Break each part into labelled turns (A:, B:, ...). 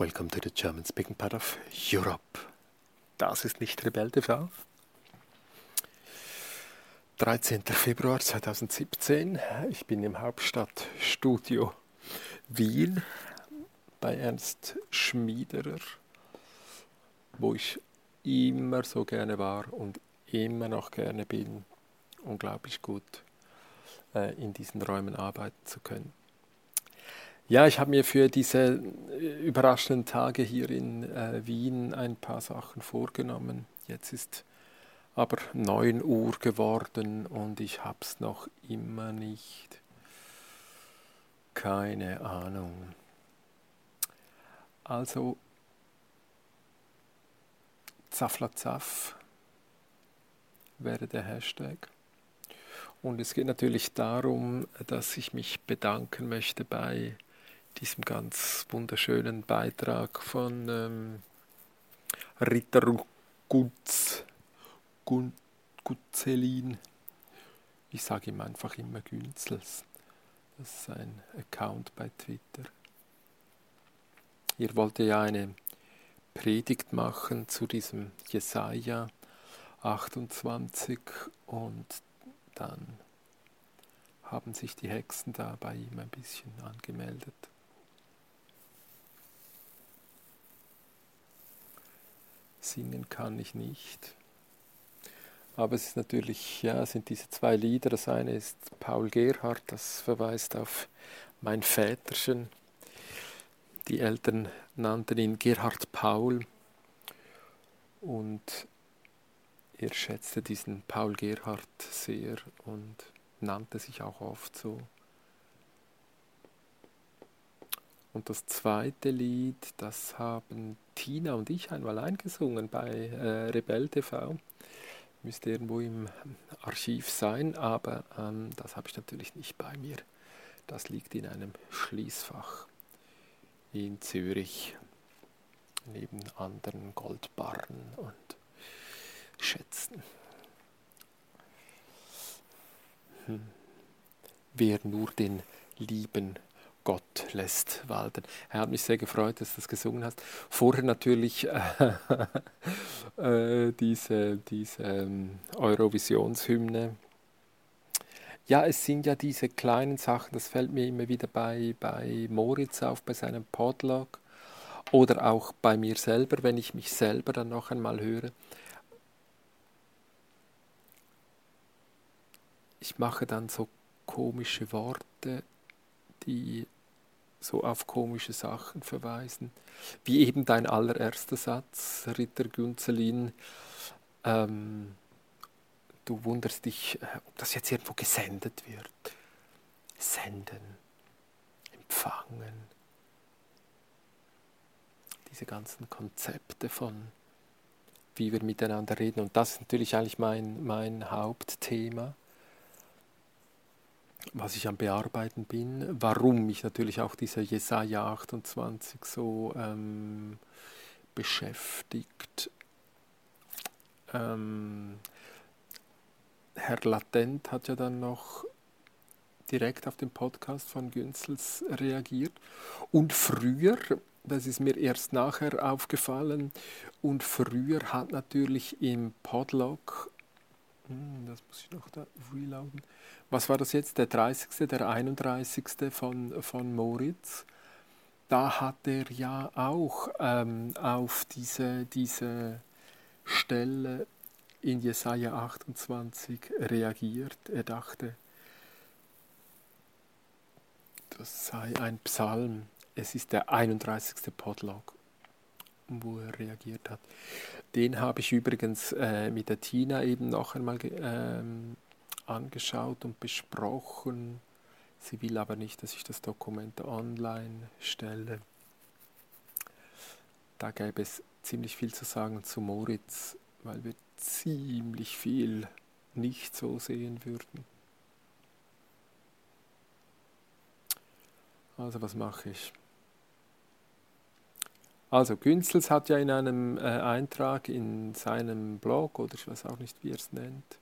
A: Welcome to the German speaking part of Europe. Das ist nicht Rebell TV. 13. Februar 2017. Ich bin im Hauptstadtstudio Wien bei Ernst Schmiederer, wo ich immer so gerne war und immer noch gerne bin. Unglaublich gut äh, in diesen Räumen arbeiten zu können. Ja, ich habe mir für diese äh, überraschenden Tage hier in äh, Wien ein paar Sachen vorgenommen. Jetzt ist aber 9 Uhr geworden und ich habe es noch immer nicht. Keine Ahnung. Also, Zaflazaff wäre der Hashtag. Und es geht natürlich darum, dass ich mich bedanken möchte bei diesem ganz wunderschönen Beitrag von ähm, Ritter Gutz, Gutzelin. Ich sage ihm einfach immer Günzels. Das ist ein Account bei Twitter. Ihr wollt ja eine Predigt machen zu diesem Jesaja 28 und dann haben sich die Hexen da bei ihm ein bisschen angemeldet. Singen kann ich nicht. Aber es ist natürlich, ja, sind diese zwei Lieder. Das eine ist Paul Gerhardt, das verweist auf mein Väterchen. Die Eltern nannten ihn Gerhard Paul und er schätzte diesen Paul Gerhardt sehr und nannte sich auch oft so. Und das zweite Lied, das haben Tina und ich einmal eingesungen bei äh, Rebell TV. Müsste irgendwo im Archiv sein, aber ähm, das habe ich natürlich nicht bei mir. Das liegt in einem Schließfach in Zürich neben anderen Goldbarren und Schätzen. Hm. Wer nur den lieben Gott lässt walten. Er hat mich sehr gefreut, dass du das gesungen hast. Vorher natürlich äh, äh, diese, diese ähm, Eurovisionshymne. Ja, es sind ja diese kleinen Sachen, das fällt mir immer wieder bei, bei Moritz auf, bei seinem Podlog oder auch bei mir selber, wenn ich mich selber dann noch einmal höre. Ich mache dann so komische Worte, die so auf komische Sachen verweisen. Wie eben dein allererster Satz, Ritter Günzelin. Ähm, du wunderst dich, äh, ob das jetzt irgendwo gesendet wird. Senden, empfangen. Diese ganzen Konzepte von, wie wir miteinander reden. Und das ist natürlich eigentlich mein, mein Hauptthema was ich am Bearbeiten bin, warum mich natürlich auch dieser Jesaja 28 so ähm, beschäftigt. Ähm, Herr Latent hat ja dann noch direkt auf den Podcast von Günzels reagiert. Und früher, das ist mir erst nachher aufgefallen, und früher hat natürlich im Podlog, das muss ich noch da reloaden, was war das jetzt, der 30., der 31. von, von Moritz, da hat er ja auch ähm, auf diese, diese Stelle in Jesaja 28 reagiert. Er dachte, das sei ein Psalm. Es ist der 31. Podlog, wo er reagiert hat. Den habe ich übrigens äh, mit der Tina eben noch einmal ähm, angeschaut und besprochen. Sie will aber nicht, dass ich das Dokument online stelle. Da gäbe es ziemlich viel zu sagen zu Moritz, weil wir ziemlich viel nicht so sehen würden. Also was mache ich? Also Günzels hat ja in einem äh, Eintrag in seinem Blog, oder ich weiß auch nicht, wie er es nennt,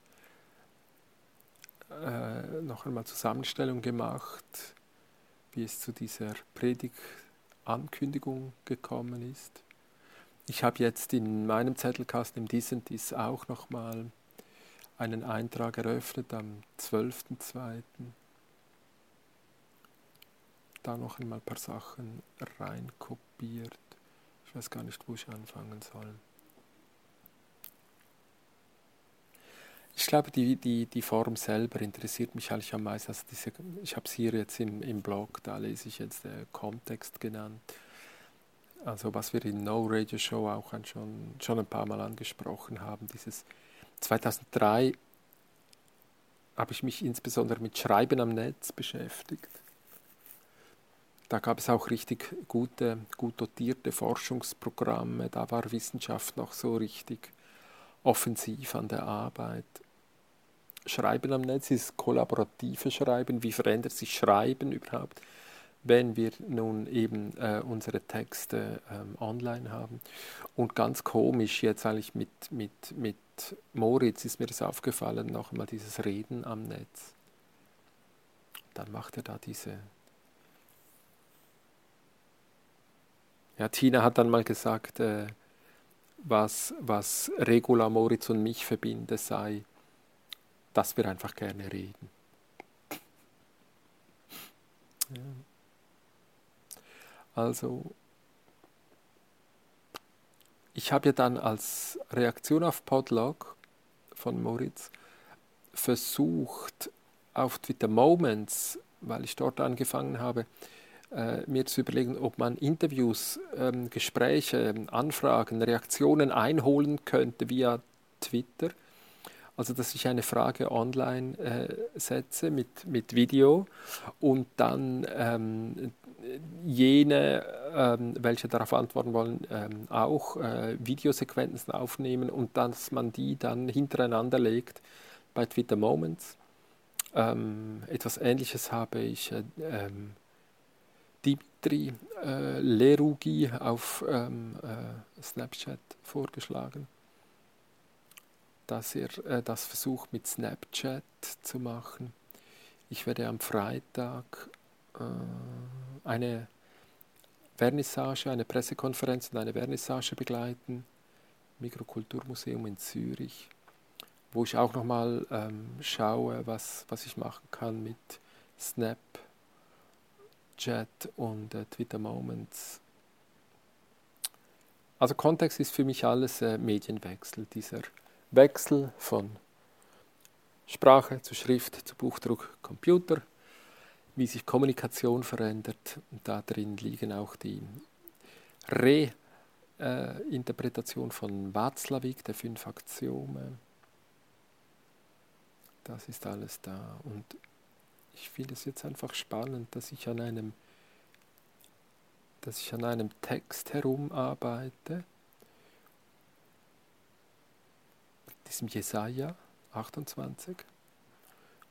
A: äh, noch einmal Zusammenstellung gemacht, wie es zu dieser Predigt Ankündigung gekommen ist. Ich habe jetzt in meinem Zettelkasten im Dissentis auch nochmal einen Eintrag eröffnet am 12.02. Da noch einmal ein paar Sachen reinkopiert. Ich weiß gar nicht, wo ich anfangen soll. Ich glaube, die, die, die Form selber interessiert mich eigentlich am meisten. Also diese, ich habe es hier jetzt im, im Blog, da lese ich jetzt den Kontext genannt. Also was wir in No Radio Show auch schon, schon ein paar Mal angesprochen haben. Dieses 2003 habe ich mich insbesondere mit Schreiben am Netz beschäftigt. Da gab es auch richtig gute, gut dotierte Forschungsprogramme. Da war Wissenschaft noch so richtig offensiv an der Arbeit. Schreiben am Netz ist kollaborative Schreiben. Wie verändert sich Schreiben überhaupt, wenn wir nun eben äh, unsere Texte ähm, online haben? Und ganz komisch jetzt eigentlich mit, mit, mit Moritz ist mir das aufgefallen, nochmal dieses Reden am Netz. Dann macht er da diese... Ja, Tina hat dann mal gesagt, äh, was, was Regula, Moritz und mich verbinde, sei, dass wir einfach gerne reden. Also, ich habe ja dann als Reaktion auf Podlog von Moritz versucht, auf Twitter Moments, weil ich dort angefangen habe, mir zu überlegen, ob man Interviews, ähm, Gespräche, Anfragen, Reaktionen einholen könnte via Twitter also dass ich eine Frage online äh, setze mit, mit Video und dann ähm, jene, ähm, welche darauf antworten wollen, ähm, auch äh, Videosequenzen aufnehmen und dass man die dann hintereinander legt bei Twitter Moments. Ähm, etwas Ähnliches habe ich äh, ähm, Dimitri äh, Lerugi auf ähm, äh, Snapchat vorgeschlagen dass er äh, das versucht mit Snapchat zu machen. Ich werde am Freitag äh, eine Vernissage, eine Pressekonferenz und eine Vernissage begleiten, Mikrokulturmuseum in Zürich, wo ich auch nochmal ähm, schaue, was, was ich machen kann mit Snapchat und äh, Twitter Moments. Also Kontext ist für mich alles äh, Medienwechsel, dieser Wechsel von Sprache zu Schrift zu Buchdruck, Computer, wie sich Kommunikation verändert. Und da drin liegen auch die Reinterpretation von Watzlawick, der fünf Axiome. Das ist alles da. Und ich finde es jetzt einfach spannend, dass ich an einem, dass ich an einem Text herumarbeite diesem Jesaja 28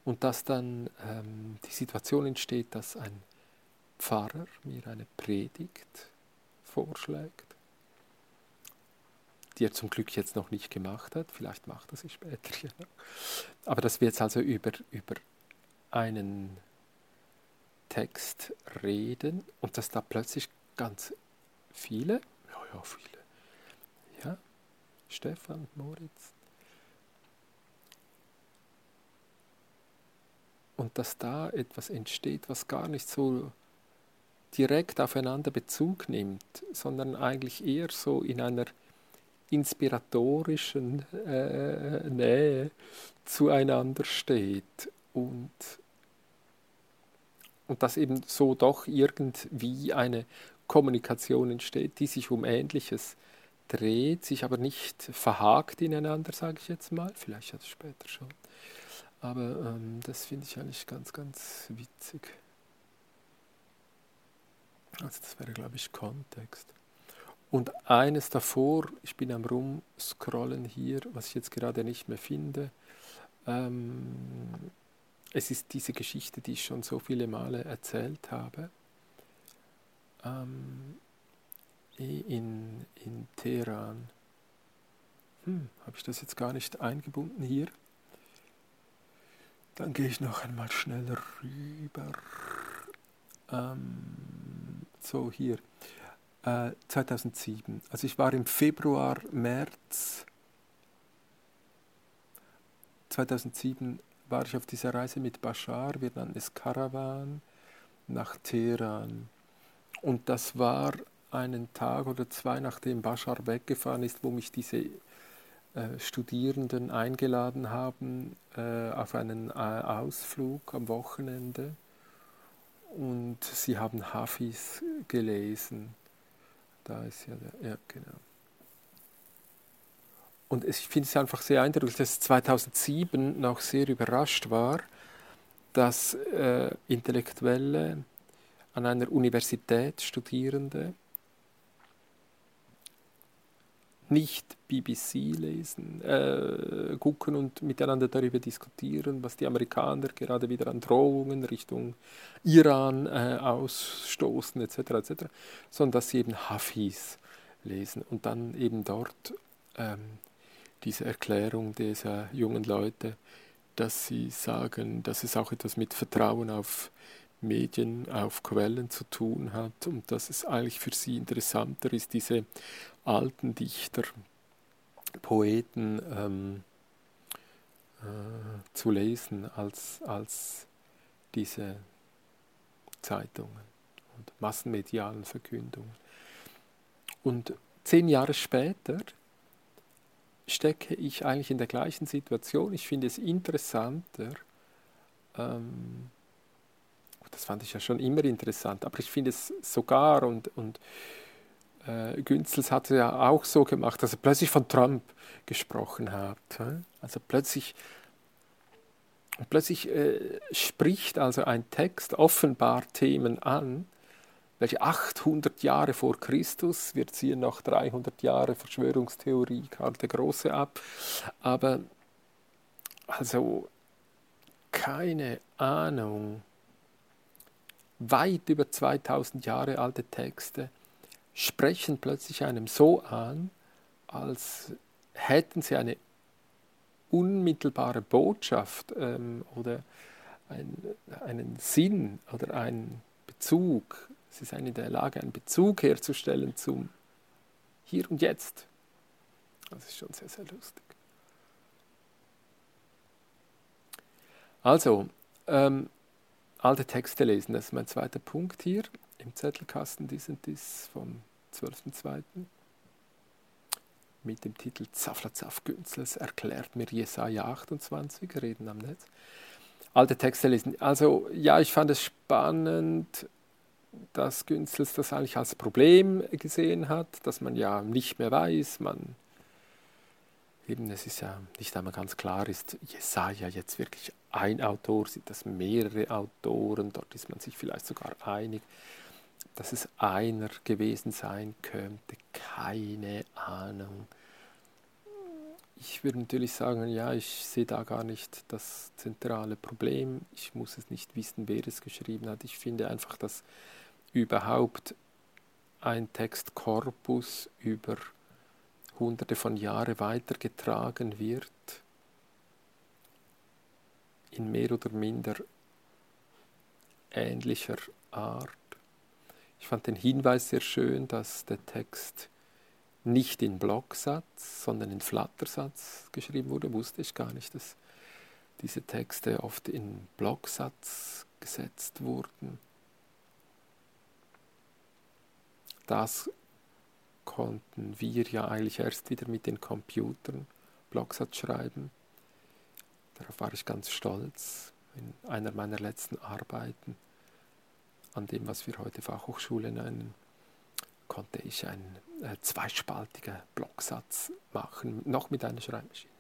A: und dass dann ähm, die Situation entsteht, dass ein Pfarrer mir eine Predigt vorschlägt, die er zum Glück jetzt noch nicht gemacht hat, vielleicht macht er sie später. Ja. Aber dass wir jetzt also über, über einen Text reden und dass da plötzlich ganz viele, ja, ja, viele, ja, Stefan, Moritz, und dass da etwas entsteht, was gar nicht so direkt aufeinander Bezug nimmt, sondern eigentlich eher so in einer inspiratorischen äh, Nähe zueinander steht und, und dass eben so doch irgendwie eine Kommunikation entsteht, die sich um Ähnliches dreht, sich aber nicht verhakt ineinander, sage ich jetzt mal, vielleicht hat es später schon, aber ähm, das finde ich eigentlich ganz, ganz witzig. Also das wäre, glaube ich, Kontext. Und eines davor, ich bin am Rumscrollen hier, was ich jetzt gerade nicht mehr finde. Ähm, es ist diese Geschichte, die ich schon so viele Male erzählt habe. Ähm, in, in Teheran. Hm, habe ich das jetzt gar nicht eingebunden hier? Dann gehe ich noch einmal schnell rüber. Ähm, so, hier. Äh, 2007. Also ich war im Februar, März 2007 war ich auf dieser Reise mit Bashar, wir nannten es Karawan, nach Teheran. Und das war einen Tag oder zwei, nachdem Bashar weggefahren ist, wo mich diese äh, Studierenden eingeladen haben äh, auf einen äh, Ausflug am Wochenende. Und sie haben Hafiz gelesen. Da ist ja der, ja, genau. Und ich finde es einfach sehr eindrücklich, dass 2007 noch sehr überrascht war, dass äh, Intellektuelle an einer Universität Studierende nicht BBC lesen, äh, gucken und miteinander darüber diskutieren, was die Amerikaner gerade wieder an Drohungen Richtung Iran äh, ausstoßen, etc., etc., sondern dass sie eben Hafiz lesen und dann eben dort ähm, diese Erklärung dieser jungen Leute, dass sie sagen, dass es auch etwas mit Vertrauen auf Medien, auf Quellen zu tun hat und dass es eigentlich für sie interessanter ist, diese alten Dichter, Poeten ähm, äh, zu lesen, als, als diese Zeitungen und massenmedialen Verkündungen. Und zehn Jahre später stecke ich eigentlich in der gleichen Situation. Ich finde es interessanter, ähm, das fand ich ja schon immer interessant, aber ich finde es sogar und, und äh, Günzels hat es ja auch so gemacht, dass er plötzlich von Trump gesprochen hat. Also plötzlich, plötzlich äh, spricht also ein Text offenbar Themen an, welche 800 Jahre vor Christus, wir ziehen noch 300 Jahre Verschwörungstheorie Karl der Große ab, aber also keine Ahnung, weit über 2000 Jahre alte Texte sprechen plötzlich einem so an, als hätten sie eine unmittelbare Botschaft ähm, oder ein, einen Sinn oder einen Bezug Sie seien in der Lage, einen Bezug herzustellen zum Hier und Jetzt. Das ist schon sehr, sehr lustig. Also, ähm, alte Texte lesen, das ist mein zweiter Punkt hier im Zettelkasten, dies und dies vom 12.02. mit dem Titel Zaflazaf Günzels erklärt mir Jesaja 28, Reden am Netz. Alte Texte lesen. Also, ja, ich fand es spannend, dass Günzels das eigentlich als Problem gesehen hat, dass man ja nicht mehr weiß, man eben, es ist ja nicht einmal ganz klar, ist Jesaja jetzt wirklich ein Autor, sind das mehrere Autoren, dort ist man sich vielleicht sogar einig, dass es einer gewesen sein könnte, keine Ahnung. Ich würde natürlich sagen, ja, ich sehe da gar nicht das zentrale Problem. Ich muss es nicht wissen, wer es geschrieben hat. Ich finde einfach, dass überhaupt ein Textkorpus über hunderte von Jahren weitergetragen wird, in mehr oder minder ähnlicher Art. Ich fand den Hinweis sehr schön, dass der Text nicht in Blocksatz, sondern in Flattersatz geschrieben wurde. Wusste ich gar nicht, dass diese Texte oft in Blocksatz gesetzt wurden. Das konnten wir ja eigentlich erst wieder mit den Computern Blocksatz schreiben. Darauf war ich ganz stolz. In einer meiner letzten Arbeiten, an dem, was wir heute Fachhochschule nennen, konnte ich einen äh, zweispaltigen Blocksatz machen, noch mit einer Schreibmaschine.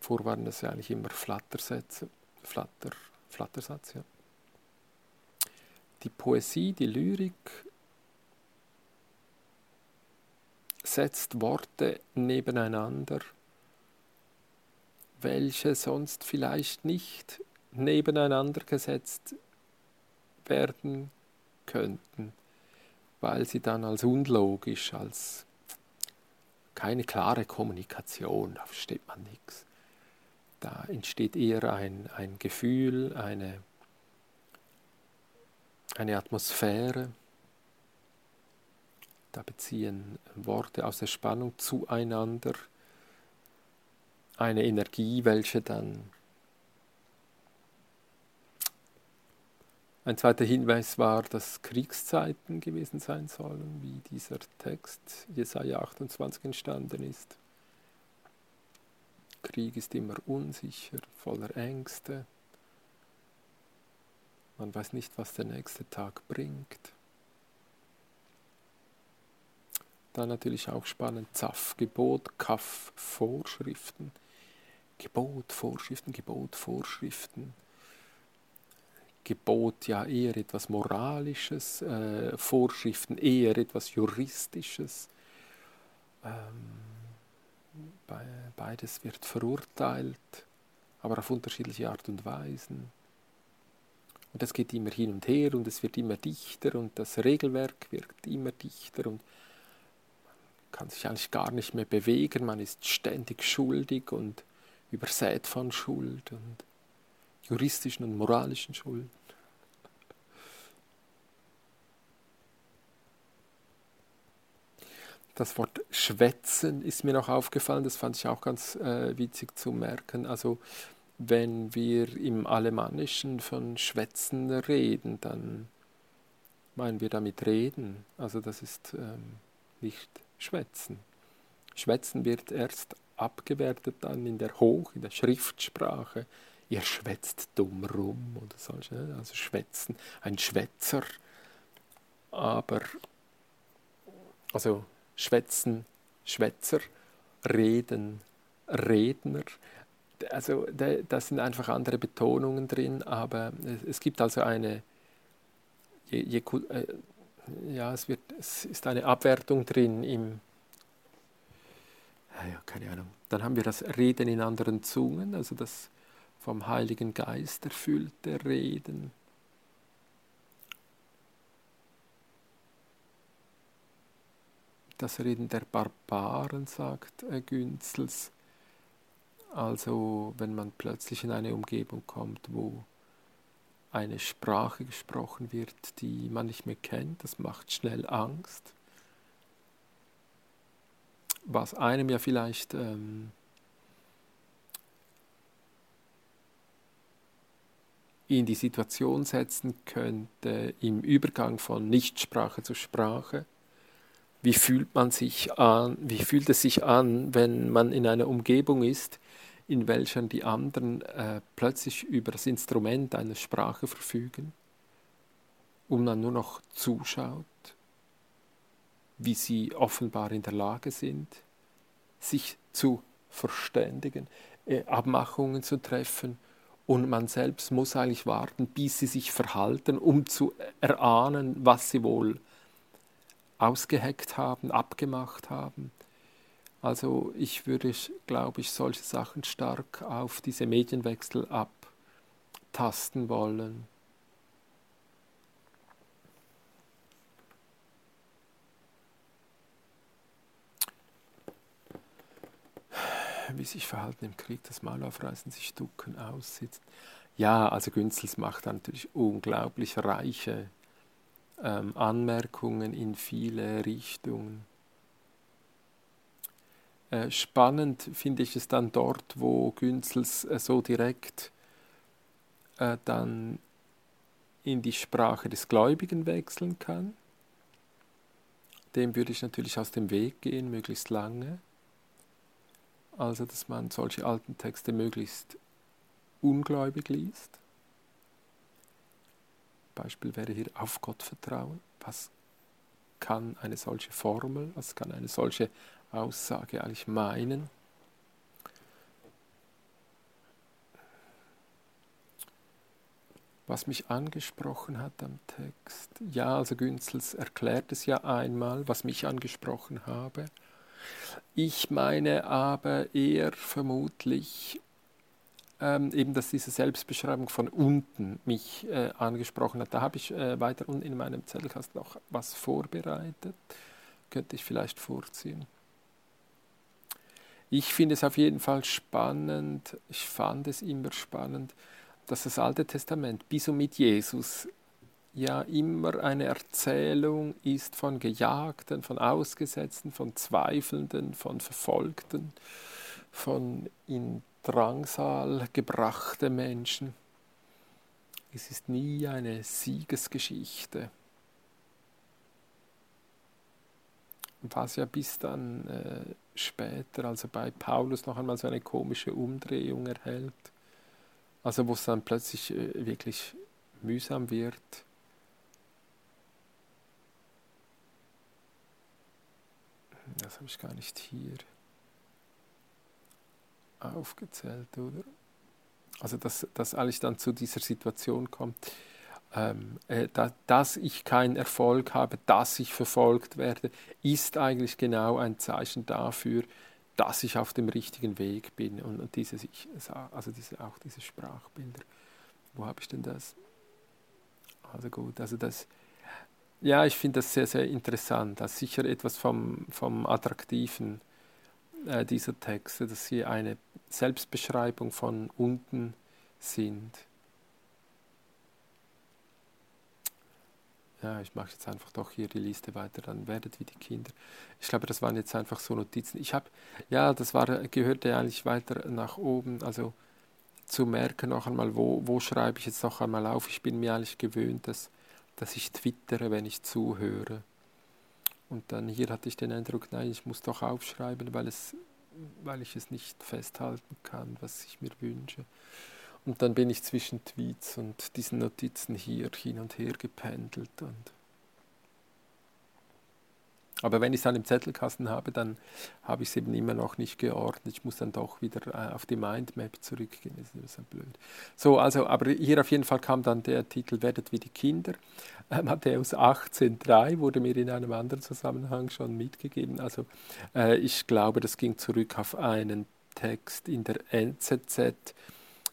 A: Vor waren das ja eigentlich immer Flattersätze, Flatter, Flattersatz, ja die Poesie, die Lyrik setzt Worte nebeneinander, welche sonst vielleicht nicht nebeneinander gesetzt werden könnten, weil sie dann als unlogisch, als keine klare Kommunikation, da versteht man nichts. Da entsteht eher ein, ein Gefühl, eine eine Atmosphäre, Da beziehen Worte aus der Spannung zueinander eine Energie, welche dann Ein zweiter Hinweis war, dass Kriegszeiten gewesen sein sollen, wie dieser Text Jesaja 28 entstanden ist. Krieg ist immer unsicher, voller Ängste. Man weiß nicht, was der nächste Tag bringt. Dann natürlich auch spannend Zaf, Gebot, Kaff, Vorschriften. Gebot, Vorschriften, Gebot, Vorschriften. Gebot ja eher etwas Moralisches, äh, Vorschriften eher etwas Juristisches. Ähm, beides wird verurteilt, aber auf unterschiedliche Art und Weisen. Und es geht immer hin und her und es wird immer dichter und das Regelwerk wird immer dichter und man kann sich eigentlich gar nicht mehr bewegen, man ist ständig schuldig und übersät von Schuld und juristischen und moralischen Schulden. Das Wort schwätzen ist mir noch aufgefallen, das fand ich auch ganz äh, witzig zu merken. Also wenn wir im Alemannischen von schwätzen reden, dann meinen wir damit reden. Also das ist ähm, nicht schwätzen. Schwätzen wird erst abgewertet dann in der Hoch, in der Schriftsprache. Ihr schwätzt dumm rum oder solche, ne? also schwätzen, ein Schwätzer. Aber, also Schwätzen, Schwätzer, Reden, Redner. Also da sind einfach andere Betonungen drin, aber es gibt also eine, je, je, äh, ja, es, wird, es ist eine Abwertung drin im, ja, keine Ahnung. Dann haben wir das Reden in anderen Zungen, also das vom Heiligen Geist erfüllte Reden. das Reden der Barbaren, sagt äh, Günzels. Also wenn man plötzlich in eine Umgebung kommt, wo eine Sprache gesprochen wird, die man nicht mehr kennt, das macht schnell Angst. Was einem ja vielleicht ähm, in die Situation setzen könnte, im Übergang von Nichtsprache zu Sprache, wie fühlt man sich an, wie fühlt es sich an, wenn man in einer Umgebung ist, in welcher die anderen äh, plötzlich über das Instrument einer Sprache verfügen und man nur noch zuschaut, wie sie offenbar in der Lage sind, sich zu verständigen, äh, Abmachungen zu treffen und man selbst muss eigentlich warten, bis sie sich verhalten, um zu erahnen, was sie wohl ausgeheckt haben, abgemacht haben. Also ich würde, glaube ich, solche Sachen stark auf diese Medienwechsel abtasten wollen. Wie sich verhalten im Krieg, das Maul aufreißen, sich ducken, aussitzen. Ja, also Günzels macht natürlich unglaublich reiche ähm, Anmerkungen in viele Richtungen. Äh, spannend finde ich es dann dort, wo Günzels äh, so direkt äh, dann in die Sprache des Gläubigen wechseln kann. Dem würde ich natürlich aus dem Weg gehen, möglichst lange. Also, dass man solche alten Texte möglichst ungläubig liest. Beispiel wäre hier auf Gott vertrauen. Was kann eine solche Formel, was kann eine solche Aussage eigentlich meinen? Was mich angesprochen hat am Text, ja, also Günzels erklärt es ja einmal, was mich angesprochen habe. Ich meine aber eher vermutlich ähm, eben, dass diese Selbstbeschreibung von unten mich äh, angesprochen hat. Da habe ich äh, weiter unten in meinem Zettelkasten noch was vorbereitet. Könnte ich vielleicht vorziehen. Ich finde es auf jeden Fall spannend, ich fand es immer spannend, dass das Alte Testament bis und mit Jesus ja immer eine Erzählung ist von Gejagten, von Ausgesetzten, von Zweifelnden, von Verfolgten, von in Drangsal gebrachten Menschen. Es ist nie eine Siegesgeschichte. Was ja bis dann äh, später, also bei Paulus, noch einmal so eine komische Umdrehung erhält. Also wo es dann plötzlich äh, wirklich mühsam wird. Das habe ich gar nicht hier aufgezählt, oder? Also dass, dass eigentlich dann zu dieser Situation kommt, dass ich keinen Erfolg habe, dass ich verfolgt werde, ist eigentlich genau ein Zeichen dafür, dass ich auf dem richtigen Weg bin. Und, und diese, also diese, auch diese Sprachbilder. Wo habe ich denn das? Also gut, also das, ja, ich finde das sehr, sehr interessant. Das ist sicher etwas vom, vom Attraktiven äh, dieser Texte, dass sie eine Selbstbeschreibung von unten sind. Ja, ich mache jetzt einfach doch hier die Liste weiter, dann werdet wie die Kinder. Ich glaube, das waren jetzt einfach so Notizen. Ich habe, ja, das war, gehörte eigentlich weiter nach oben, also zu merken noch einmal, wo, wo schreibe ich jetzt noch einmal auf. Ich bin mir eigentlich gewöhnt, dass, dass ich twittere, wenn ich zuhöre. Und dann hier hatte ich den Eindruck, nein, ich muss doch aufschreiben, weil, es, weil ich es nicht festhalten kann, was ich mir wünsche. Und dann bin ich zwischen Tweets und diesen Notizen hier hin und her gependelt. Und aber wenn ich es dann im Zettelkasten habe, dann habe ich es eben immer noch nicht geordnet. Ich muss dann doch wieder äh, auf die Mindmap zurückgehen. Das ist so blöd. So, also, aber hier auf jeden Fall kam dann der Titel Werdet wie die Kinder. Äh, Matthäus 18,3 wurde mir in einem anderen Zusammenhang schon mitgegeben. Also äh, ich glaube, das ging zurück auf einen Text in der NZZ,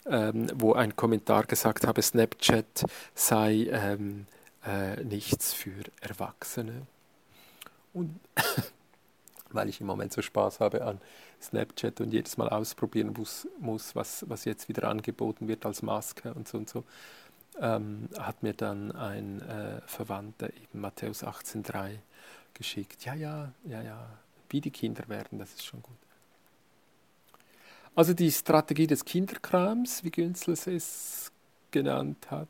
A: ähm, wo ein Kommentar gesagt habe, Snapchat sei ähm, äh, nichts für Erwachsene. Und weil ich im Moment so Spaß habe an Snapchat und jedes Mal ausprobieren muss, muss was, was jetzt wieder angeboten wird als Maske und so und so, ähm, hat mir dann ein äh, Verwandter eben Matthäus 18,3 geschickt. Ja, ja, ja, ja, wie die Kinder werden, das ist schon gut. Also die Strategie des Kinderkrams, wie Günzels es genannt hat,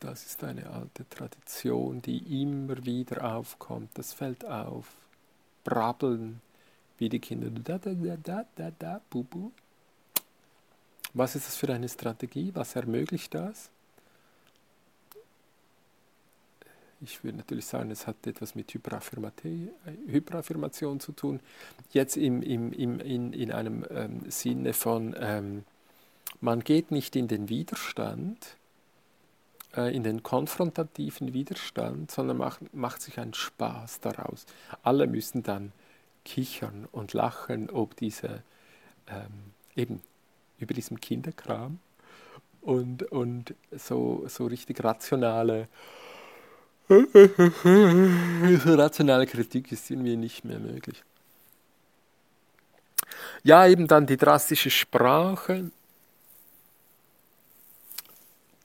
A: Das ist eine alte Tradition, die immer wieder aufkommt. Das fällt auf. Brabbeln, wie die Kinder. Da, da, da, da, da, da, bu, bu. Was ist das für eine Strategie? Was ermöglicht das? Ich würde natürlich sagen, es hat etwas mit Hyperaffirmation zu tun. Jetzt im, im, im, in, in einem ähm, Sinne von, ähm, man geht nicht in den Widerstand, äh, in den konfrontativen Widerstand, sondern macht, macht sich einen Spaß daraus. Alle müssen dann kichern und lachen, ob diese ähm, eben über diesem Kinderkram und, und so, so richtig rationale rationale Kritik ist irgendwie nicht mehr möglich. Ja, eben dann die drastische Sprache,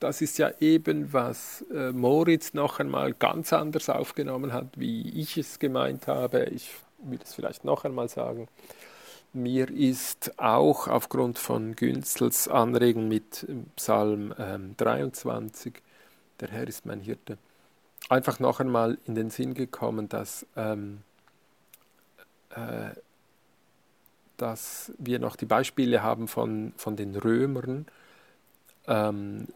A: das ist ja eben, was äh, Moritz noch einmal ganz anders aufgenommen hat, wie ich es gemeint habe. Ich will es vielleicht noch einmal sagen. Mir ist auch aufgrund von Günzels Anregen mit Psalm ähm, 23, der Herr ist mein Hirte, einfach noch einmal in den Sinn gekommen, dass, ähm, äh, dass wir noch die Beispiele haben von, von den Römern, ähm,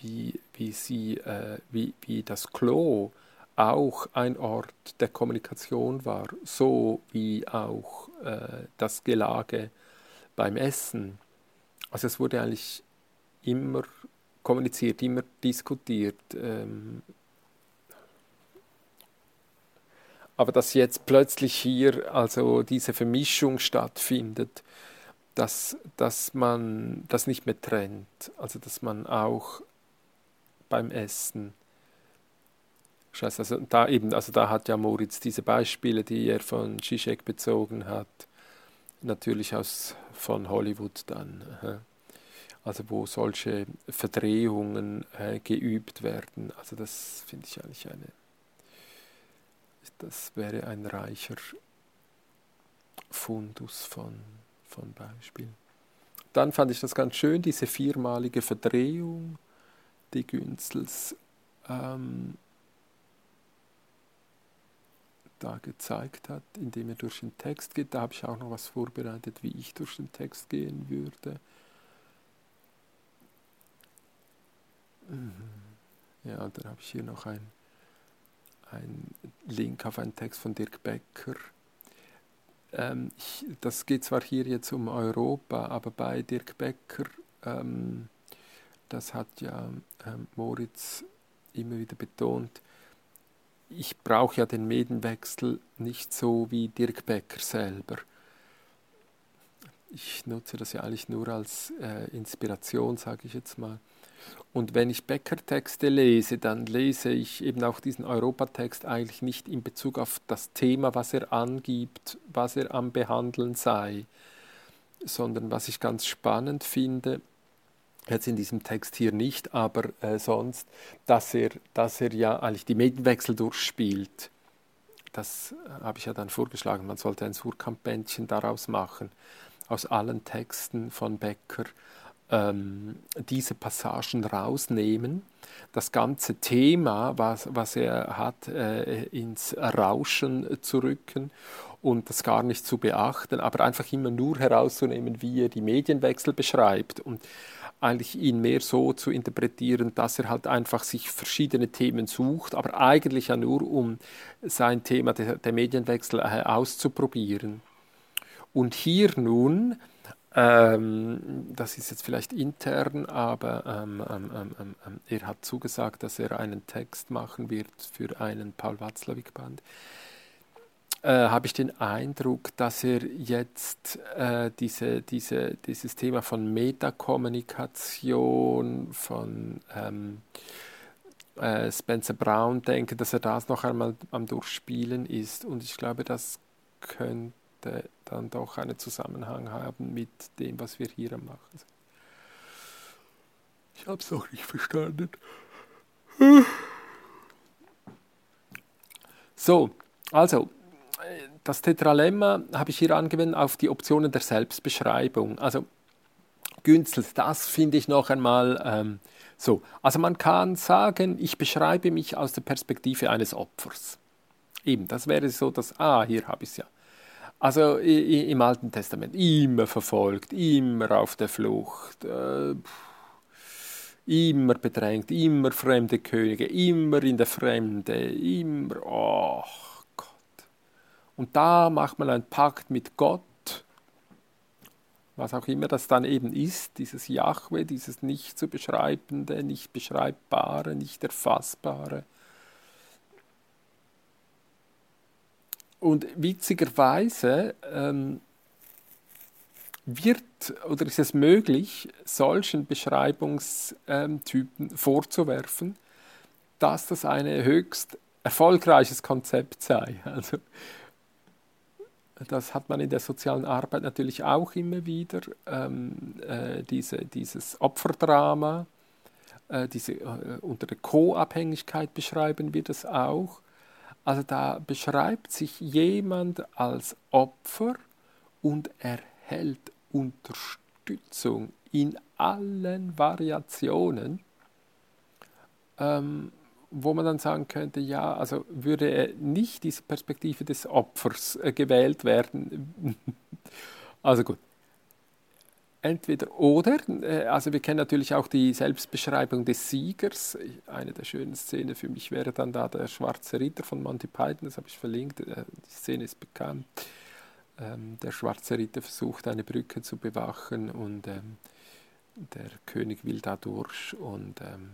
A: wie, wie, sie, äh, wie, wie das Klo auch ein Ort der Kommunikation war, so wie auch äh, das Gelage beim Essen. Also es wurde eigentlich immer kommuniziert, immer diskutiert. Ähm, aber dass jetzt plötzlich hier also diese Vermischung stattfindet, dass, dass man das nicht mehr trennt. Also dass man auch beim Essen Scheiße, also da eben, also da hat ja Moritz diese Beispiele, die er von Zizek bezogen hat, natürlich aus von Hollywood dann. also wo solche Verdrehungen äh, geübt werden. Also das finde ich eigentlich eine, das wäre ein reicher Fundus von, von Beispielen. Dann fand ich das ganz schön, diese viermalige Verdrehung, die Günzels ähm, da gezeigt hat, indem er durch den Text geht. Da habe ich auch noch was vorbereitet, wie ich durch den Text gehen würde. Mhm. Ja, dann habe ich hier noch ein, ein Link auf einen Text von Dirk Becker. Ähm, ich, das geht zwar hier jetzt um Europa, aber bei Dirk Becker, ähm, das hat ja ähm, Moritz immer wieder betont, ich brauche ja den Medienwechsel nicht so wie Dirk Becker selber. Ich nutze das ja eigentlich nur als äh, Inspiration, sage ich jetzt mal. Und wenn ich Becker-Texte lese, dann lese ich eben auch diesen Europatext eigentlich nicht in Bezug auf das Thema, was er angibt, was er am Behandeln sei, sondern was ich ganz spannend finde, jetzt in diesem Text hier nicht, aber äh, sonst, dass er, dass er ja eigentlich die Medienwechsel durchspielt. Das äh, habe ich ja dann vorgeschlagen, man sollte ein Surkamp-Bändchen daraus machen, aus allen Texten von Becker ähm, diese Passagen rausnehmen, das ganze Thema, was, was er hat, äh, ins Rauschen zu rücken und das gar nicht zu beachten, aber einfach immer nur herauszunehmen, wie er die Medienwechsel beschreibt und eigentlich ihn mehr so zu interpretieren, dass er halt einfach sich verschiedene Themen sucht, aber eigentlich ja nur, um sein Thema der, der Medienwechsel äh, auszuprobieren. Und hier nun, ähm, das ist jetzt vielleicht intern, aber ähm ähm, ähm, ähm, ähm, er hat zugesagt, dass er einen Text machen wird für einen Paul Watzlawick-Band äh, habe ich den Eindruck, dass er jetzt äh, diese, diese, dieses Thema von Metakommunikation, von äh, Spencer Brown denke, dass er das noch einmal am Durchspielen ist. Und ich glaube, das könnte dann doch einen Zusammenhang haben mit dem, was wir hier machen. Ich habe es noch nicht verstanden. So, also das Tetralemma habe ich hier angewendet auf die Optionen der Selbstbeschreibung. Also Günzels, das finde ich noch einmal ähm, so. Also man kann sagen, ich beschreibe mich aus der Perspektive eines Opfers. Eben, das wäre so dass, ah, hier habe ich es ja. Also im Alten Testament immer verfolgt, immer auf der Flucht, äh, immer bedrängt, immer fremde Könige, immer in der Fremde, immer, oh, und da macht man einen Pakt mit Gott, was auch immer das dann eben ist, dieses Jahwe, dieses nicht zu beschreibende, nicht beschreibbare, nicht erfassbare. Und witzigerweise ähm, wird oder ist es möglich, solchen Beschreibungstypen vorzuwerfen, dass das ein höchst erfolgreiches Konzept sei. Also das hat man in der sozialen Arbeit natürlich auch immer wieder, ähm, äh, diese, dieses Opferdrama, äh, diese, äh, unter der Co-Abhängigkeit beschreiben wir das auch. Also da beschreibt sich jemand als Opfer und erhält Unterstützung in allen Variationen. Ähm, wo man dann sagen könnte, ja, also würde nicht diese Perspektive des Opfers äh, gewählt werden. also gut. Entweder oder, äh, also wir kennen natürlich auch die Selbstbeschreibung des Siegers. Eine der schönen Szenen für mich wäre dann da der schwarze Ritter von Monty Python, das habe ich verlinkt, äh, die Szene ist bekannt. Ähm, der schwarze Ritter versucht eine Brücke zu bewachen und ähm, der König will da durch und ähm,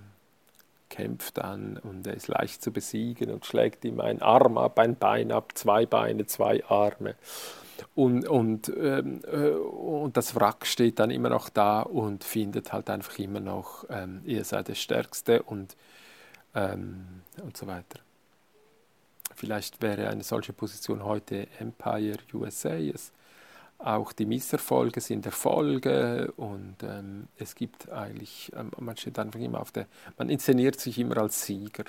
A: kämpft an und er ist leicht zu besiegen und schlägt ihm ein Arm ab, ein Bein ab, zwei Beine, zwei Arme. Und, und, ähm, äh, und das Wrack steht dann immer noch da und findet halt einfach immer noch, ähm, ihr seid der Stärkste und, ähm, und so weiter. Vielleicht wäre eine solche Position heute Empire USA. Es, auch die Misserfolge sind Erfolge und ähm, es gibt eigentlich, ähm, man steht einfach immer auf der, man inszeniert sich immer als Sieger.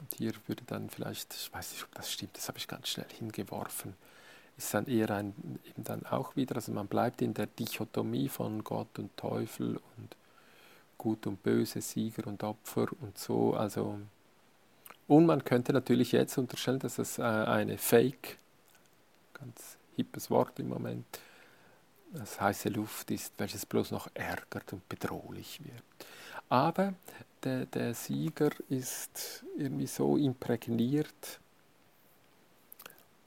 A: Und hier würde dann vielleicht, ich weiß nicht, ob das stimmt, das habe ich ganz schnell hingeworfen, ist dann eher ein, eben dann auch wieder, also man bleibt in der Dichotomie von Gott und Teufel und Gut und Böse, Sieger und Opfer und so, also und man könnte natürlich jetzt unterstellen, dass es äh, eine Fake, ganz hippes Wort im Moment, das heiße Luft ist, welches bloß noch ärgert und bedrohlich wird. Aber der, der Sieger ist irgendwie so imprägniert,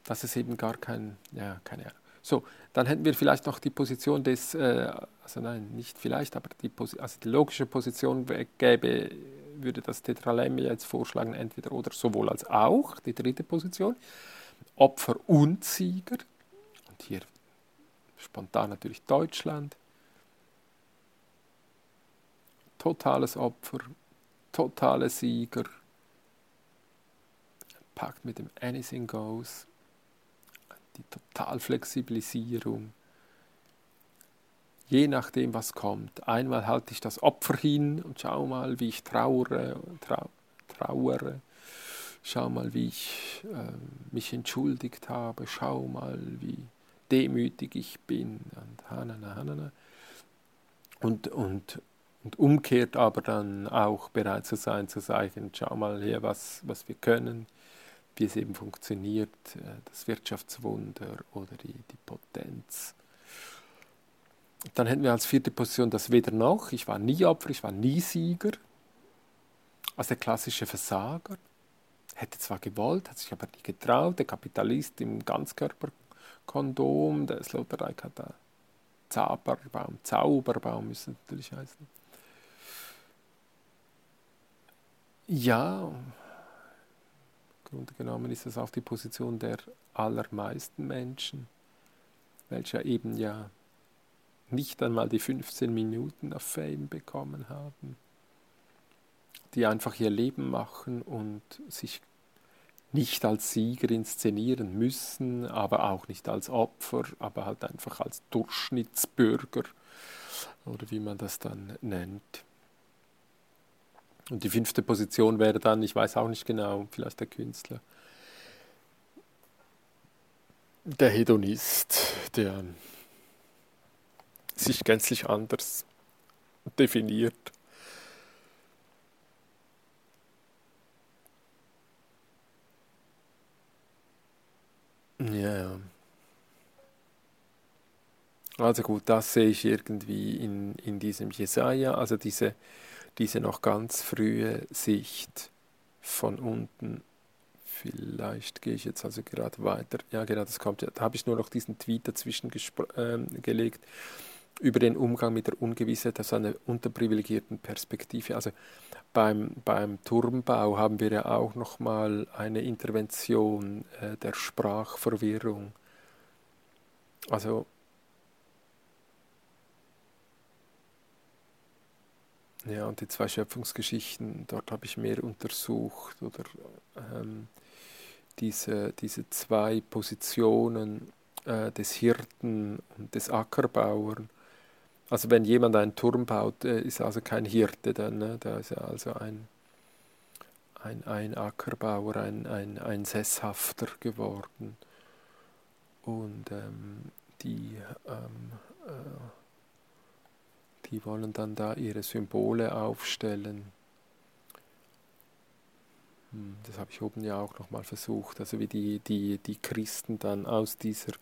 A: dass es eben gar kein, ja, keine Ahnung. So, dann hätten wir vielleicht noch die Position des, äh, also nein, nicht vielleicht, aber die, also die logische Position gäbe, würde das Tetralemme jetzt vorschlagen, entweder oder sowohl als auch, die dritte Position, Opfer und Sieger, und hier spontan natürlich Deutschland, totales Opfer, totale Sieger, packt mit dem Anything Goes, die Totalflexibilisierung, je nachdem, was kommt. Einmal halte ich das Opfer hin und schau mal, wie ich trauere, trau, trauere. Schau mal, wie ich äh, mich entschuldigt habe. Schau mal, wie demütig ich bin. Und, hanana, hanana. und, und, und umkehrt aber dann auch bereit zu sein, zu sagen, schau mal hier, was, was wir können, wie es eben funktioniert, äh, das Wirtschaftswunder oder die, die Potenz. Dann hätten wir als vierte Position das Weder noch. Ich war nie Opfer, ich war nie Sieger. Also der klassische Versager. Hätte zwar gewollt, hat sich aber nie getraut. Der Kapitalist im Ganzkörperkondom, der Sloterdijk hat da Zauberbaum, Zauberbaum müsste natürlich heißen. Ja, im Grunde genommen ist das auch die Position der allermeisten Menschen, welche eben ja nicht einmal die 15 Minuten auf Fame bekommen haben, die einfach ihr Leben machen und sich nicht als Sieger inszenieren müssen, aber auch nicht als Opfer, aber halt einfach als Durchschnittsbürger oder wie man das dann nennt. Und die fünfte Position wäre dann, ich weiß auch nicht genau, vielleicht der Künstler, der Hedonist, der sich gänzlich anders definiert. Ja, Also gut, das sehe ich irgendwie in, in diesem Jesaja, also diese, diese noch ganz frühe Sicht von unten. Vielleicht gehe ich jetzt also gerade weiter. Ja, genau, das kommt. Da habe ich nur noch diesen Tweet dazwischen äh, gelegt über den Umgang mit der Ungewissheit aus einer unterprivilegierten Perspektive. Also beim, beim Turmbau haben wir ja auch nochmal eine Intervention äh, der Sprachverwirrung. Also ja, und die zwei Schöpfungsgeschichten, dort habe ich mehr untersucht oder ähm, diese, diese zwei Positionen äh, des Hirten und des Ackerbauern also wenn jemand einen Turm baut, äh, ist also kein Hirte dann, ne? der ist ja also ein, ein, ein Ackerbauer, ein, ein, ein Sesshafter geworden. Und ähm, die, ähm, äh, die wollen dann da ihre Symbole aufstellen. Hm, das habe ich oben ja auch nochmal versucht, also wie die, die, die Christen dann aus dieser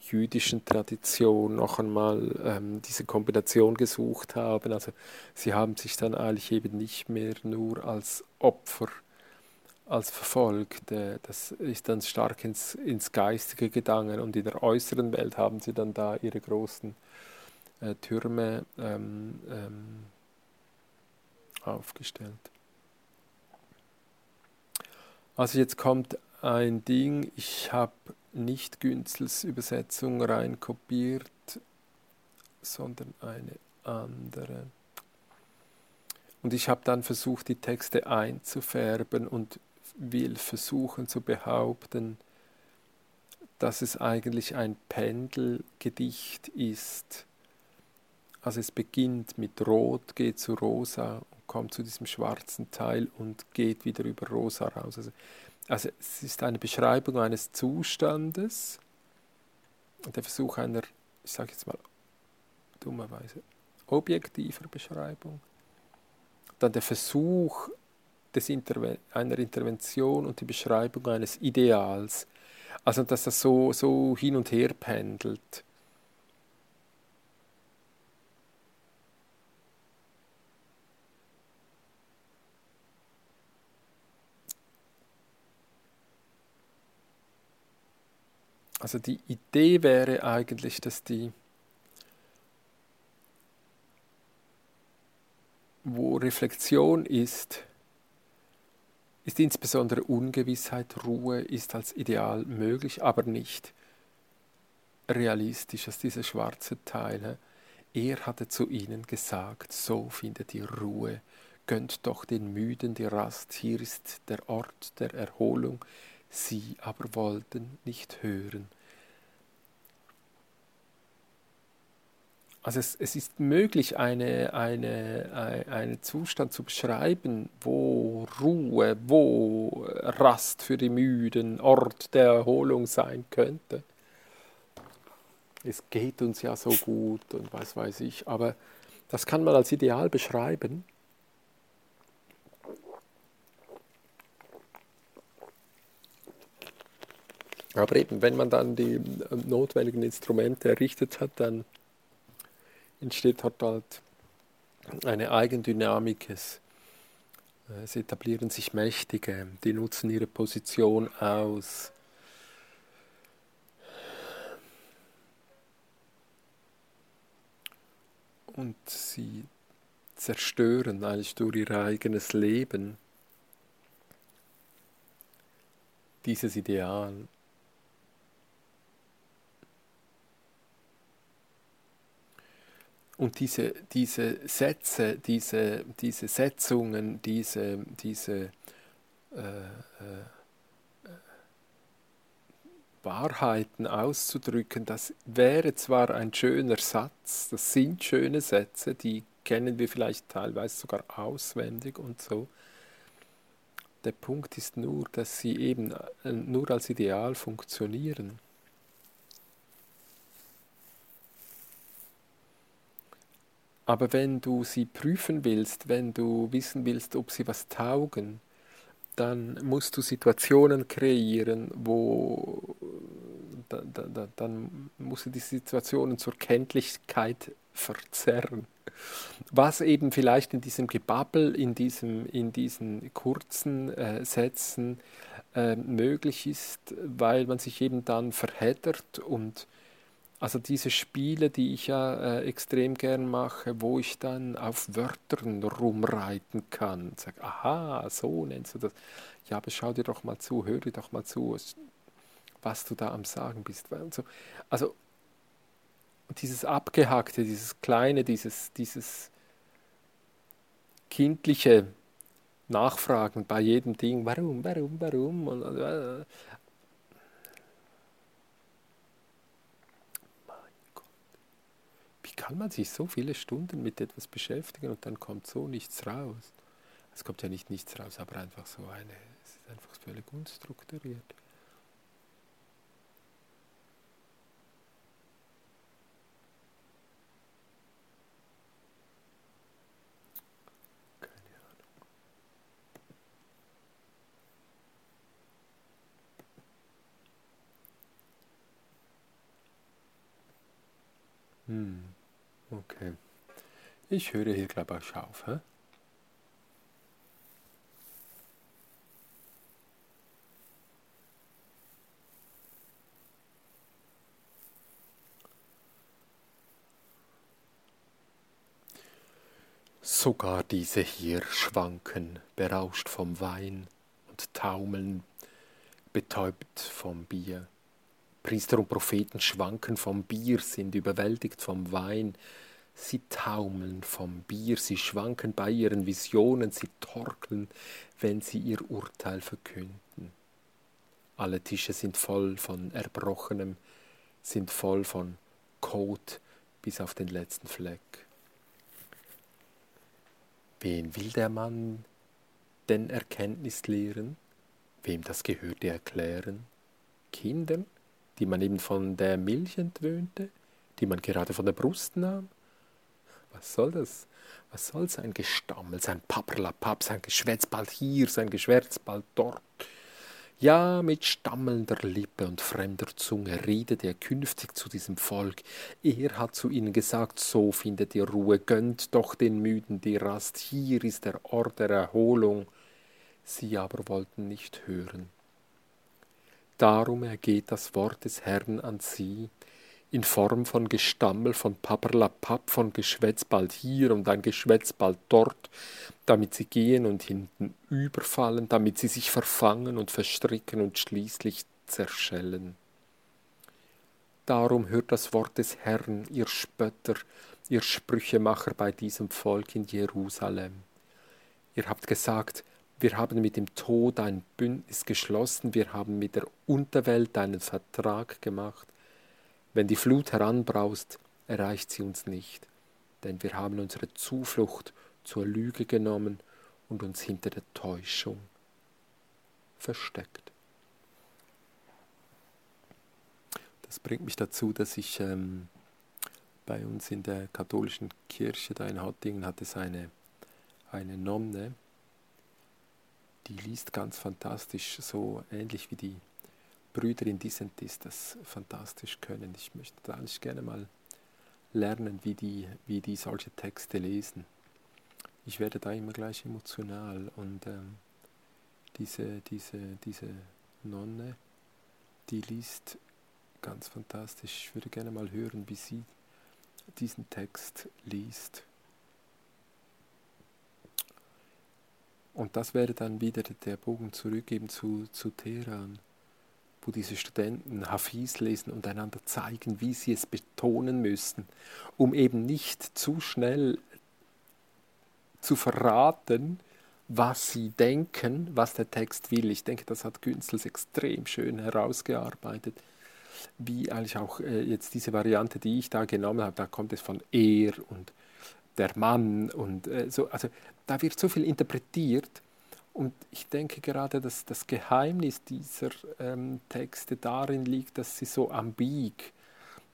A: jüdischen Tradition noch einmal ähm, diese Kombination gesucht haben. Also sie haben sich dann eigentlich eben nicht mehr nur als Opfer, als Verfolgte, das ist dann stark ins, ins Geistige gegangen und in der äußeren Welt haben sie dann da ihre großen äh, Türme ähm, ähm, aufgestellt. Also jetzt kommt ein Ding, ich habe nicht Günzels Übersetzung rein kopiert, sondern eine andere. Und ich habe dann versucht, die Texte einzufärben und will versuchen zu behaupten, dass es eigentlich ein Pendelgedicht ist. Also es beginnt mit Rot, geht zu Rosa kommt zu diesem schwarzen Teil und geht wieder über Rosa raus. Also, also es ist eine Beschreibung eines Zustandes, der Versuch einer, ich sage jetzt mal dummerweise, objektiver Beschreibung. Dann der Versuch des Interven einer Intervention und die Beschreibung eines Ideals. Also dass das so, so hin und her pendelt. Also die Idee wäre eigentlich, dass die, wo Reflexion ist, ist insbesondere Ungewissheit, Ruhe ist als Ideal möglich, aber nicht realistisch als diese schwarze Teile. Er hatte zu ihnen gesagt, so findet ihr Ruhe, gönnt doch den Müden die Rast, hier ist der Ort der Erholung, sie aber wollten nicht hören. Also es, es ist möglich, eine, eine, einen Zustand zu beschreiben, wo Ruhe, wo Rast für die Müden, Ort der Erholung sein könnte. Es geht uns ja so gut und was weiß ich, aber das kann man als Ideal beschreiben. Aber eben, wenn man dann die ähm, notwendigen Instrumente errichtet hat, dann entsteht hat halt eine Eigendynamik. Es, äh, es etablieren sich Mächtige, die nutzen ihre Position aus. Und sie zerstören eigentlich durch ihr eigenes Leben dieses Ideal. Und diese, diese Sätze, diese, diese Setzungen, diese, diese äh, äh, Wahrheiten auszudrücken, das wäre zwar ein schöner Satz, das sind schöne Sätze, die kennen wir vielleicht teilweise sogar auswendig und so. Der Punkt ist nur, dass sie eben äh, nur als Ideal funktionieren. Aber wenn du sie prüfen willst, wenn du wissen willst, ob sie was taugen, dann musst du Situationen kreieren, wo da, da, da, dann musst du die Situationen zur Kenntlichkeit verzerren. Was eben vielleicht in diesem Gebabbel, in, diesem, in diesen kurzen äh, Sätzen äh, möglich ist, weil man sich eben dann verheddert und also diese Spiele, die ich ja äh, extrem gern mache, wo ich dann auf Wörtern rumreiten kann. Sag, aha, so nennst du das. Ja, aber schau dir doch mal zu, hör dir doch mal zu, was du da am Sagen bist. Also, also dieses Abgehackte, dieses Kleine, dieses, dieses kindliche Nachfragen bei jedem Ding, warum, warum, warum. Und, kann man sich so viele Stunden mit etwas beschäftigen und dann kommt so nichts raus. Es kommt ja nicht nichts raus, aber einfach so eine, es ist einfach völlig unstrukturiert. Keine Ahnung. Hm. Okay. Ich höre hier, glaube ich, auf. Hä? Sogar diese hier schwanken, berauscht vom Wein und taumeln, betäubt vom Bier. Priester und Propheten schwanken vom Bier, sind überwältigt vom Wein. Sie taumeln vom Bier, sie schwanken bei ihren Visionen, sie torkeln, wenn sie ihr Urteil verkünden. Alle Tische sind voll von Erbrochenem, sind voll von Kot bis auf den letzten Fleck. Wen will der Mann denn Erkenntnis lehren? Wem das Gehörte erklären? Kindern, die man eben von der Milch entwöhnte, die man gerade von der Brust nahm? Was soll das? Was soll sein Gestammel, sein Papperlapapp, sein Geschwätz bald hier, sein Geschwätz bald dort? Ja, mit stammelnder Lippe und fremder Zunge redet er künftig zu diesem Volk. Er hat zu ihnen gesagt, so findet ihr Ruhe, gönnt doch den Müden die Rast, hier ist der Ort der Erholung. Sie aber wollten nicht hören. Darum ergeht das Wort des Herrn an sie, in Form von Gestammel, von Papperlapapp, von Geschwätz bald hier und ein Geschwätz bald dort, damit sie gehen und hinten überfallen, damit sie sich verfangen und verstricken und schließlich zerschellen. Darum hört das Wort des Herrn, ihr Spötter, ihr Sprüchemacher bei diesem Volk in Jerusalem. Ihr habt gesagt, wir haben mit dem Tod ein Bündnis geschlossen, wir haben mit der Unterwelt einen Vertrag gemacht, wenn die Flut heranbraust, erreicht sie uns nicht, denn wir haben unsere Zuflucht zur Lüge genommen und uns hinter der Täuschung versteckt. Das bringt mich dazu, dass ich ähm, bei uns in der katholischen Kirche da in Hattingen hat es eine, eine Nonne, die liest ganz fantastisch, so ähnlich wie die Brüder in Dissentis das fantastisch können. Ich möchte da eigentlich gerne mal lernen, wie die, wie die solche Texte lesen. Ich werde da immer gleich emotional und ähm, diese, diese, diese Nonne, die liest ganz fantastisch. Ich würde gerne mal hören, wie sie diesen Text liest. Und das wäre dann wieder der Bogen zurückgeben zu, zu Teheran wo diese Studenten Hafiz lesen und einander zeigen, wie sie es betonen müssen, um eben nicht zu schnell zu verraten, was sie denken, was der Text will. Ich denke, das hat Günzels extrem schön herausgearbeitet, wie eigentlich auch äh, jetzt diese Variante, die ich da genommen habe, da kommt es von er und der Mann und äh, so, also da wird so viel interpretiert und ich denke gerade, dass das Geheimnis dieser ähm, Texte darin liegt, dass sie so ambig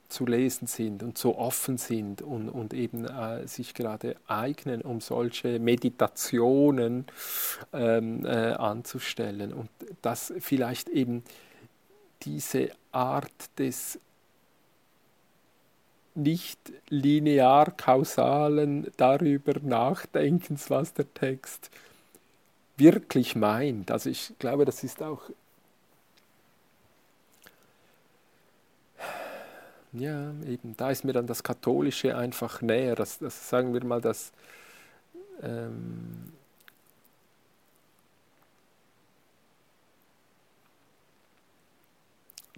A: zu lesen sind und so offen sind und, und eben äh, sich gerade eignen, um solche Meditationen ähm, äh, anzustellen. Und dass vielleicht eben diese Art des nicht linear kausalen darüber Nachdenkens, was der Text wirklich meint. Also ich glaube, das ist auch, ja, eben, da ist mir dann das Katholische einfach näher, das, das sagen wir mal, das ähm,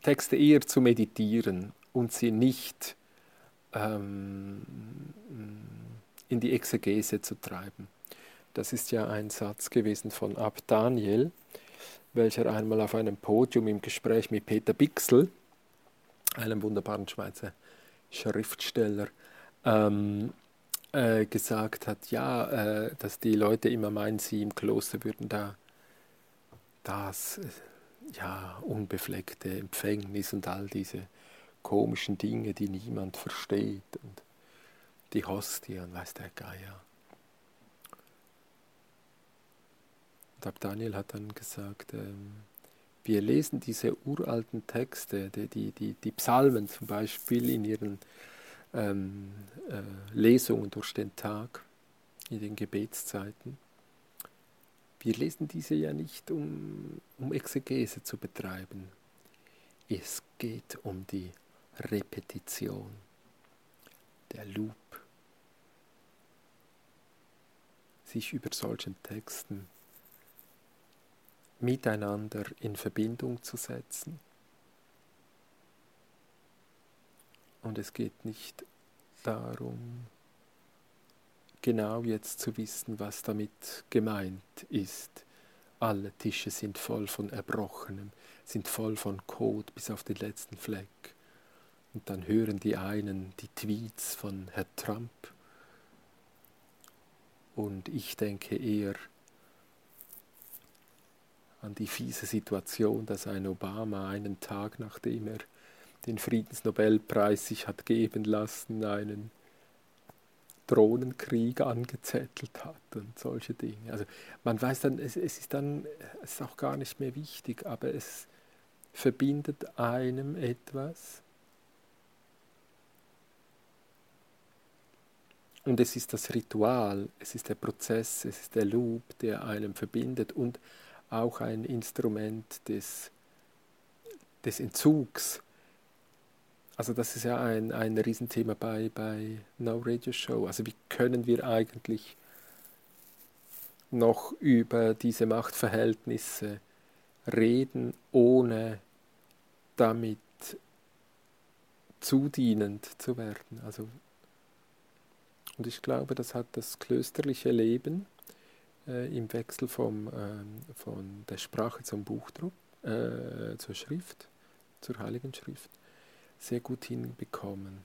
A: Texte eher zu meditieren und sie nicht ähm, in die Exegese zu treiben. Das ist ja ein Satz gewesen von Ab Daniel, welcher einmal auf einem Podium im Gespräch mit Peter Bixel, einem wunderbaren Schweizer Schriftsteller, ähm, äh, gesagt hat, ja, äh, dass die Leute immer meinen, sie im Kloster würden da das äh, ja, unbefleckte Empfängnis und all diese komischen Dinge, die niemand versteht und die Hostie und weiß der Geier. Und Daniel hat dann gesagt, ähm, wir lesen diese uralten Texte, die, die, die, die Psalmen zum Beispiel in ihren ähm, äh, Lesungen durch den Tag, in den Gebetszeiten. Wir lesen diese ja nicht, um, um Exegese zu betreiben. Es geht um die Repetition, der Loop, sich über solchen Texten miteinander in Verbindung zu setzen. Und es geht nicht darum, genau jetzt zu wissen, was damit gemeint ist. Alle Tische sind voll von Erbrochenem, sind voll von Kot bis auf den letzten Fleck. Und dann hören die einen die Tweets von Herr Trump. Und ich denke eher an die fiese Situation, dass ein Obama einen Tag nachdem er den Friedensnobelpreis sich hat geben lassen, einen Drohnenkrieg angezettelt hat und solche Dinge. Also man weiß dann, es, es, ist dann, es ist auch gar nicht mehr wichtig, aber es verbindet einem etwas. Und es ist das Ritual, es ist der Prozess, es ist der Loop, der einem verbindet und auch ein Instrument des, des Entzugs also das ist ja ein, ein Riesenthema bei, bei No Radio Show. Also wie können wir eigentlich noch über diese Machtverhältnisse reden, ohne damit zudienend zu werden. Also, und ich glaube, das hat das klösterliche Leben äh, im Wechsel vom, äh, von der Sprache zum Buchdruck, äh, zur Schrift, zur Heiligen Schrift, sehr gut hinbekommen.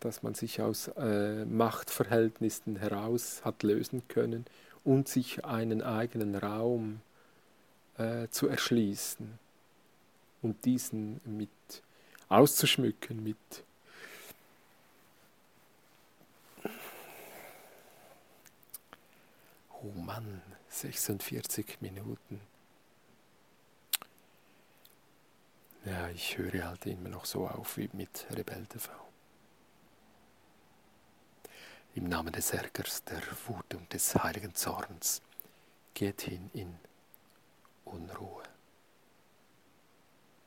A: Dass man sich aus äh, Machtverhältnissen heraus hat lösen können und sich einen eigenen Raum äh, zu erschließen und diesen mit auszuschmücken mit Oh Mann, 46 Minuten. Ja, ich höre halt immer noch so auf wie mit Rebell TV. Im Namen des Ärgers, der Wut und des heiligen Zorns, geht hin in Unruhe.